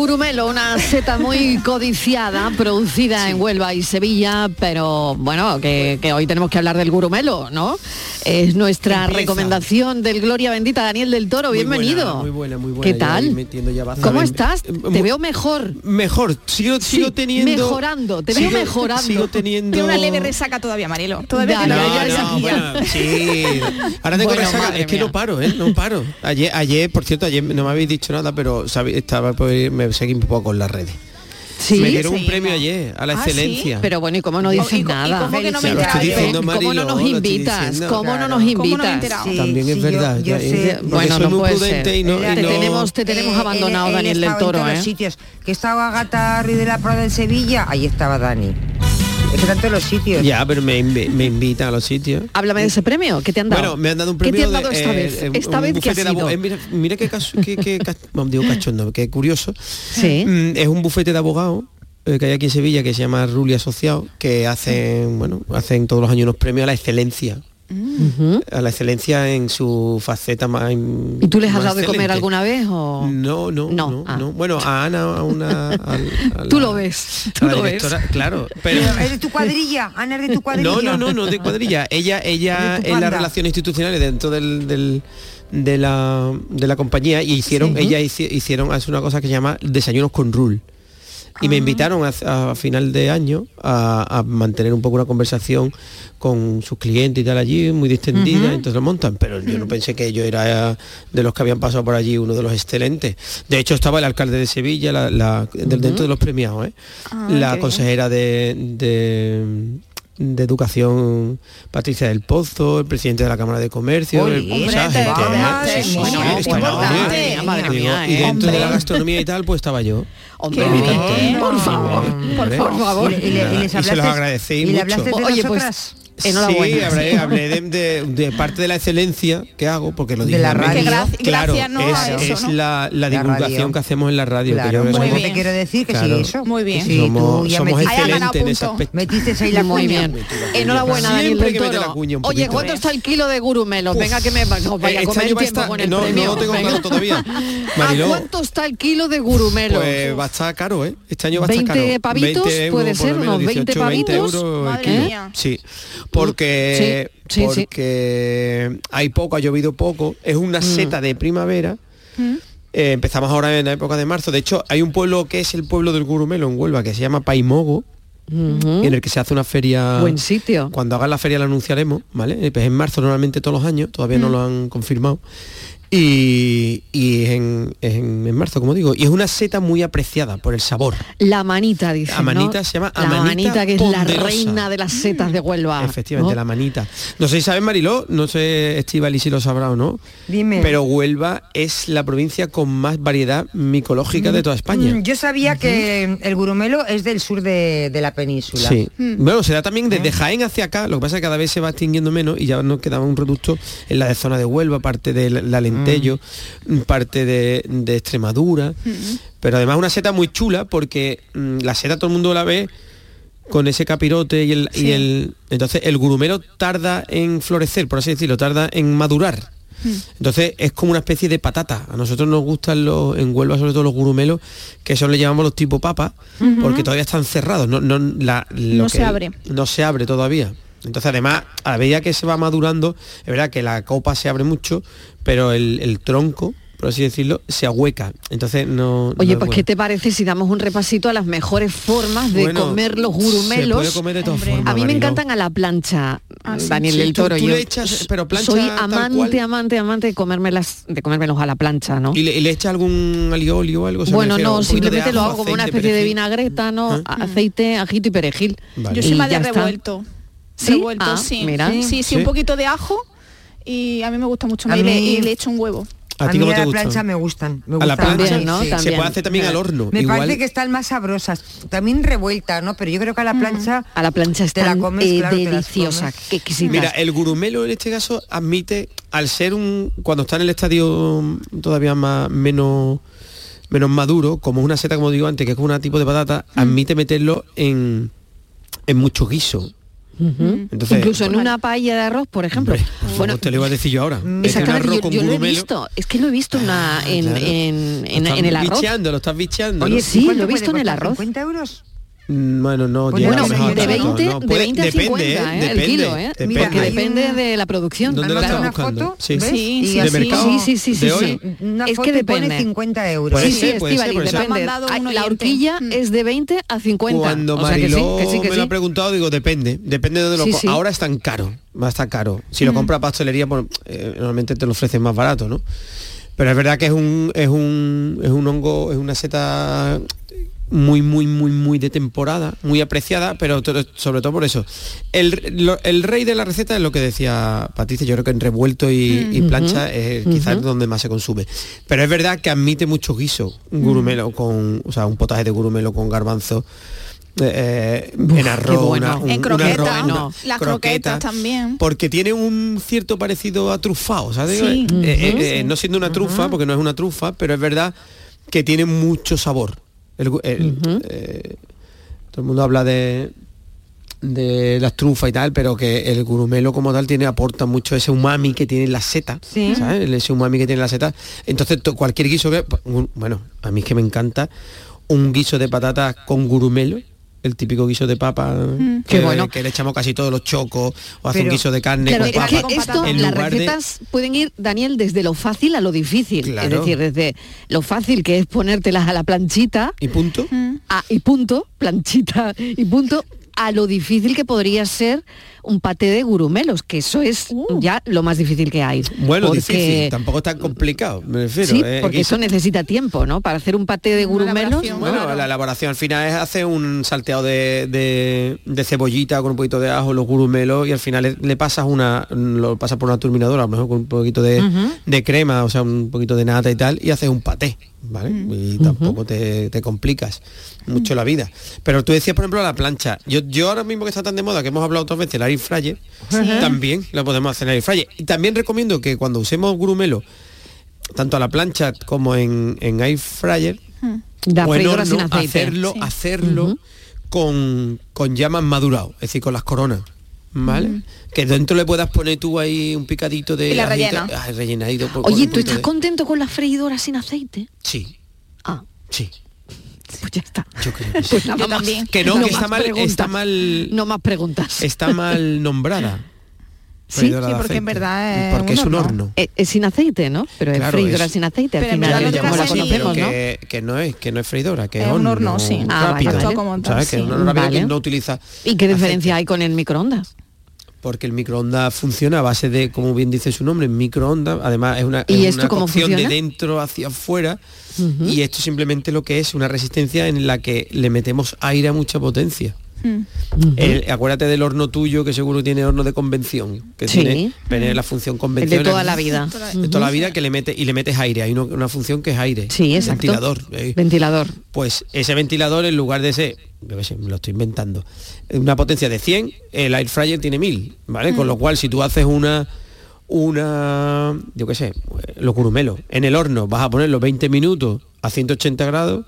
Gurumelo, una seta muy codiciada, producida en Huelva y Sevilla, pero bueno, que, que hoy tenemos que hablar del gurumelo, ¿no? Es nuestra Empieza. recomendación del Gloria Bendita, Daniel del Toro, Muy bienvenido. buena, muy buena, muy buena. ¿Qué tal? ya. ¿Cómo ver, estás? eh, Te veo mejor. Mejor, sigo, sigo Sí, teniendo... mejorando, te veo mejorando. Sigo teniendo... Tiene una leve resaca todavía, Marilo. Todavía bueno, sí. Ahora tengo Bueno, resaca. Es que mía. no paro, ¿eh? No paro. Ayer, ayer, por cierto, ayer no me habéis dicho nada, pero que seguimos poco en las redes. Sí, me dieron un premio ayer a la ah, excelencia. Pero bueno, ¿y cómo no dices nada? ¿Cómo, no, nos invitas? Claro, ¿Cómo no nos invitas? También es verdad. Bueno, no puede ser. Y no, te, tenemos, te tenemos eh, eh, abandonado, eh, Daniel del Toro. En los sitios. Que estaba Gata Ruiz de la Prada en Sevilla, ahí estaba Dani. Eso tanto los sitios. Ya, pero me, me, invita a los sitios. Háblame de ese premio. ¿Qué te han dado? Bueno, me han dado un premio. ¿Qué te esta eh, vez? Eh, esta vez que ha sido. Eh, mira, qué caso, qué, qué digo cachondo, qué curioso. Sí. Mm, es un bufete de abogados eh, que hay aquí en Sevilla que se llama Ruli Asociado, que hacen, bueno, hacen todos los años unos premios a la excelencia Mm. A la excelencia en su faceta más ¿Y tú les has dado de comer alguna vez o no no no, ah. bueno a Ana a una tú lo ves claro pero... es de tu cuadrilla Ana es de tu cuadrilla no no no no de cuadrilla. Ella ella en las relaciones institucionales dentro del, del de la, de la compañía y hicieron ella hicieron hace una cosa que se llama desayunos con rule y me ah. invitaron a, final de año a, mantener un poco una conversación con sus clientes y tal allí, muy distendida, entonces lo montan, pero yo no mm. pensé que yo era de los que habían pasado por allí uno de los excelentes. De hecho estaba el alcalde de Sevilla, la, la, uh dentro de los premiados, ¿eh? ah, la consejera de de Educación, Patricia del Pozo, el presidente de la Cámara de Comercio, el. Este, y dentro de la gastronomía y tal, pues estaba yo. Hombre, por favor, por favor. Y, les hablaste, y se los agradecí mucho. Oye, pues enhorabuena. Sí, hablé, hablé de, de, de, parte de la excelencia que hago, porque lo digo. De la radio. Claro, no es, eso, es ¿no? la, la, divulgación la que hacemos en la radio. Claro, que yo muy bien. te quiero decir que claro, sí, eso. Muy bien. Sí, somos, tú ya somos metiste, excelentes en ese aspecto. Metiste ahí la muy. Bien. Enhorabuena, Daniel la Oye, ¿cuánto ¿eh? está el kilo de gurumelo? Venga, que me vaya este a comer tiempo con el premio. No, tengo claro todavía. ¿Cuánto está el kilo de gurumelo? Pues va a estar caro, ¿eh? Este año va a estar caro. 20 pavitos, puede ser, unos 20 pavitos. Madre mía. Sí porque, porque hay poco, ha llovido poco, es una mm. seta de primavera. Mm. Eh, empezamos ahora en la época de marzo. De hecho, hay un pueblo que es el pueblo del gurumelo en Huelva, que se llama Paimogo, Uh -huh. en el que se hace una feria. Buen sitio. Cuando hagan la feria la anunciaremos, ¿vale? Eh, pues en marzo normalmente todos los años, todavía no mm. lo han confirmado. Y, y en, en, en, marzo, como digo. Y es una seta muy apreciada por el sabor. La manita, dice. La manita se llama La amanita manita que es la reina de las setas de Huelva. Efectivamente, la manita. No sé si sabes, Mariló, no sé, Estivali, si lo sabrá o no. Dime. Pero Huelva es la provincia con más variedad micológica de mm. toda España. Mm, yo sabía que el gurumelo es del sur de, de la península. Sí. Mm. Bueno, será también desde ¿Eh? Jaén hacia acá. Lo que pasa es que cada vez se va extinguiendo menos y ya nos quedaba un producto en la zona de Huelva, aparte de la, la Centello, mm. parte de, de Extremadura. Mm. Pero además una seta muy chula porque mm, la seta todo el mundo la ve con ese capirote y el, y el... Entonces el gurumero tarda en florecer, por así decirlo, tarda en madurar. Mm. Entonces es como una especie de patata. A nosotros nos gustan los, en Huelva sobre todo los gurumelos, que eso le llamamos los tipo papa porque todavía están cerrados. No, no, la, no se abre. No se abre todavía. Entonces, además, a medida que se va madurando, es verdad que la copa se abre mucho, pero el, tronco, por así decirlo, se ahueca. Entonces no. Oye, pues ¿qué te parece si damos un repasito a las mejores formas de comer los gurumelos? A mí me encantan a la plancha, ah, Daniel sí, del Toro. Tú, yo le echas, pero plancha soy amante, amante, amante de comérmelas, de comérmelos a la plancha, ¿no? ¿Y le, y echa algún alioli o algo? Bueno, no, simplemente lo hago como una especie de vinagreta, ¿no? Ah. Aceite, ajito y perejil. Yo soy más de revuelto. ¿Sí? revuelto, ah, sí. Mira. Sí, sí, un poquito de ajo y a mí me gusta mucho. Mí... Y le echo un huevo. A, a la plancha me gustan. Me a la plancha, ¿no? Se puede hacer también al horno. Me parece que están más sabrosas. También revueltas, ¿no? Pero yo creo que a la mm. plancha... Mm. A la plancha está la eh, deliciosa. Qué. Mira, el gurumelo en este caso admite, al ser un... Cuando está en el estadio todavía más menos menos maduro, como una seta, como digo antes, que es como un tipo de patata, mm. admite meterlo en, en mucho guiso Incluso en una paella de arroz, por ejemplo. Bueno, te lo iba a decir yo ahora. Exactamente, yo, yo lo he visto. Es que lo he visto en, ah, el arroz. Mm, bueno, no, pues bueno, mejor, de 20, no, no. Puede, de 20 a 50, eh, ¿eh? depende, el kilo, eh. Depende. Porque depende de la producción. ¿Dónde claro. una foto? Sí, sí, sí, ¿De mercado? sí, sí, sí, sí, de hoy? sí. Una es foto que depende. Pone 50 euros. Sí, sí, ser, puede Estivali, ser, puede depende. Ah, la horquilla mm. es de 20 a 50. Cuando o sea, que sí, que sí, que me lo ha preguntado, digo, depende. Depende de dónde lo Ahora es tan caro, más tan caro. Si lo mm. compra pastelería, bueno, eh, normalmente te lo ofrecen más barato, ¿no? pero es verdad que es un es un es un hongo es una seta muy, muy, muy, muy de temporada, muy apreciada, pero sobre todo por eso. El, lo- el rey de la receta es lo que decía Patricia, yo creo que en revuelto y, y Mm. plancha es quizás donde más se consume. Pero es verdad que admite mucho guiso, un Mm. gurumelo con, o sea, un potaje de gurumelo con garbanzo. eh, Uf, en arroz, qué bueno. una- un- en un croquetas, arroz, una las croqueta, croquetas también. porque tiene un cierto parecido a trufao, ¿sabes? Sí. Eh, eh, eh, no siendo una trufa, porque no es una trufa, pero es verdad que tiene mucho sabor. El eh, todo el mundo habla de de las trufas y tal, pero que el gurumelo como tal tiene aporta mucho ese umami que tiene la seta, Sí. ¿sabes? Ese umami que tiene la seta. Entonces to- cualquier guiso que un- bueno, a mí es que me encanta un guiso de patatas con gurumelo, el típico guiso de papa Mm. que, bueno. que le echamos casi todos los chocos o hace un guiso de carne Claro, con es papa. que esto, en las de- recetas pueden ir, Daniel, desde lo fácil a lo difícil. Es decir, desde lo fácil que es ponértelas a la planchita. Y punto. a- y punto, planchita y punto, a lo difícil que podría ser un paté de gurumelos, que eso es ya lo más difícil que hay. Bueno, Porque- difícil, tampoco es tan complicado, me refiero. Sí, eh, porque eso necesita tiempo, ¿no? Para hacer un paté de gurumelos. Bueno, la elaboración al final es hacer un salteado de, de- de cebollita con un poquito de ajo, los gurumelos y al final le, le pasas una, lo pasas por una turminadora, a lo mejor con un poquito de, de crema, o sea, un poquito de nata y tal, y haces un paté, ¿vale? Y tampoco te, te complicas mucho la vida. Pero tú decías, por ejemplo, la plancha. Yo, yo ahora mismo que está tan de moda, que hemos hablado otras veces, el air fryer, Sí. también lo podemos hacer en air fryer. Y también recomiendo que cuando usemos gurumelo, tanto a la plancha como en, en air fryer, La o en freidora horno, sin aceite. hacerlo, Sí. hacerlo con, con llamas madurado, es decir, con las coronas. ¿Vale? Que dentro le puedas poner tú ahí un picadito de Y la rellena. rellenadito por- con Oye, ¿tú estás de- contento con la freidora sin aceite? Sí. Ah. Sí. Pues ya está. Yo creo que sí. Pues nada Yo más. también. Que no, No que está más mal, preguntas. está mal, No más preguntas. está mal nombrada. Sí, porque en verdad es Porque un es un horno. horno. Es, es sin aceite, ¿no? Pero Claro, es freidora es- sin aceite. Que, que no es, que no es freidora, que es, Es un horno, horno, sí. Ah, vale, rápido. vale. como tal, ¿Sabes? Que sí. es un horno rápido Vale. que no utiliza ¿Y qué diferencia hay con el microondas? porque el microondas funciona a base de, como bien dice su nombre, microondas. Además es una, ¿Y es esto una cómo cocción funciona? de dentro hacia afuera. Y esto simplemente lo que es una resistencia en la que le metemos aire a mucha potencia. Mm. El- acuérdate del horno tuyo que seguro tiene horno de convención que Sí. tiene, tiene la función convencional toda la vida. de toda la vida que le mete y le metes aire hay uno- una función que es aire Sí, exacto. ventilador eh. Ventilador. pues ese ventilador en lugar de sé, me lo estoy inventando una potencia de 100 el air fryer tiene 1000 vale con lo cual si tú haces una una yo qué sé los gurumelos en el horno vas a ponerlo 20 minutos a 180 grados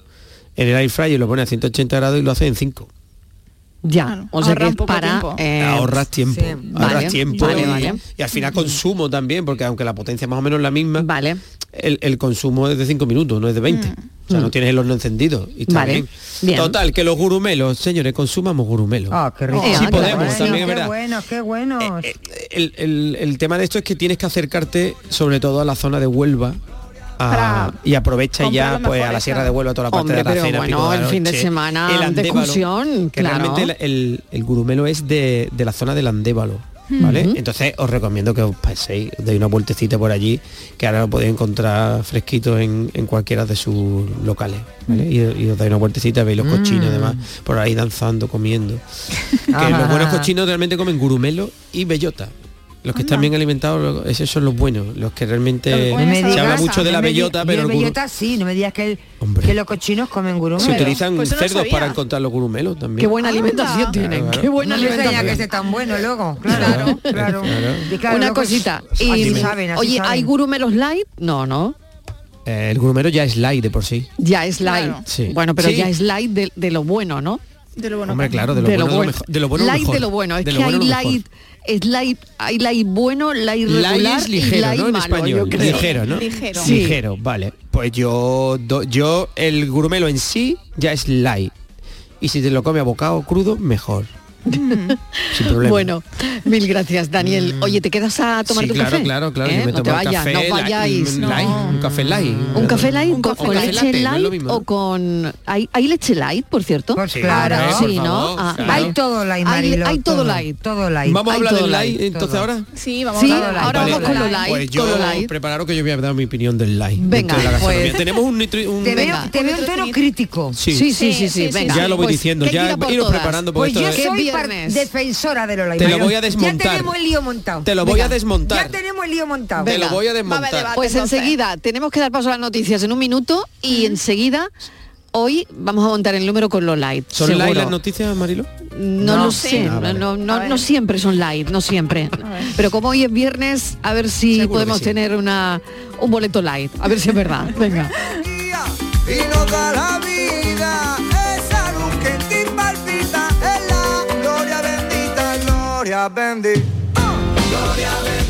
en el air fryer lo pones a 180 grados y lo haces en 5 Ya, o sea que es para... tiempo. eh, ahorras tiempo sí. ahorras Vale, tiempo vale, y, vale. y al final consumo también porque aunque la potencia es más o menos la misma vale el, el consumo es de 5 minutos no es de 20 o sea no tienes el horno encendido y está Mm. Vale, bien. bien. total que los gurumelos señores consumamos gurumelos Ah, qué rico. Sí Ah, podemos bueno. también es qué bueno, qué bueno. el, el- el tema de esto es que tienes que acercarte sobre todo a la zona de Huelva a- Para y aprovecha ya pues a la Sierra de. Huelva toda la parte Hombre, de pero Aracena, bueno, Pico de la el fin de semana el de Andévalo, excursión, que claro. realmente el, el, el gurumelo es de, de la zona del Andévalo ¿Vale? Entonces os recomiendo que os paséis, deis una vueltecita por allí, que ahora lo podéis encontrar fresquito en, en cualquiera de sus locales. ¿vale? Y, y os dais una vueltecita, veis los cochinos Mm. además, por ahí danzando, comiendo. que los buenos cochinos realmente comen gurumelo y bellota. Los que están bien alimentados, esos son los buenos, los que realmente Los buenos se habla mucho de la bellota, pero bellota sí, no me digas que, el- que los cochinos comen gurumelo. se utilizan Pues no cerdos para encontrar los gurumelos también. Qué buena alimentación Anda. tienen, Claro, qué buena no que esté tan bueno luego. Claro, claro. Y claro, Una luego- cosita. Así y, saben, así oye, saben. ¿hay gurumelos light? No, no. Eh, el gurumelo ya es light de por sí. Ya es light. Claro. Sí. Bueno, pero Sí. ya es light de, de lo bueno, ¿no? De lo bueno Hombre, claro, de lo de bueno, lo de lo bueno. mejor. De lo bueno, lo light mejor. de lo bueno. Es De lo que bueno, hay light, es light, hay light bueno, light regular Light es y ligero, light ¿no? En malo, español. yo creo. Ligero, ¿no? Ligero. Sí. Ligero, vale. Pues yo, do- yo, el gurumelo en sí ya es light. Y si te lo come a bocado crudo, mejor. Sin problema. Bueno, Mil gracias, Daniel. Oye, ¿te quedas a tomar Sí, tu claro, café? claro, claro. ¿Eh? Yo me no te vayas, café, no light, vayáis. un no. light, un café light. ¿Un café light con, café leche latte, light ¿no? o con... ¿Hay, hay leche light, por cierto? Pues claro. Sí, Por ¿no? favor, Ah, claro. vale. Hay todo light, Hay- Mariló, Hay, todo todo, light. todo light. Vamos a Hay hablar del light, light, entonces ahora. Sí, vamos Sí, a hablar. ahora vamos con lo light. Pues yo, con prepararos que yo voy a dar mi opinión del light. Venga, pues- Tenemos un, un- Te veo, un tono crítico. Sí. Sí, sí, sí, sí, venga. Ya lo voy Pues, diciendo, ¿qué ya iros preparando porque Pues esto viernes. defensora de lo light. Te lo voy a desmontar. Ya tenemos el lío montado. Te lo voy Venga. a desmontar. Ya tenemos el lío montado. Te lo voy a desmontar. Pues enseguida, tenemos que dar paso a las noticias en un minuto y enseguida, hoy vamos a montar el número con lo light. ¿Son seguro. light las noticias, Marilo? No, No. lo sé, Ah, vale. no, no, no siempre son light, no siempre. Pero como hoy es viernes, a ver si Seguro podemos sí. tener una, un boleto light, a ver si es verdad. Venga. y nos da la vida. Gloria bendita.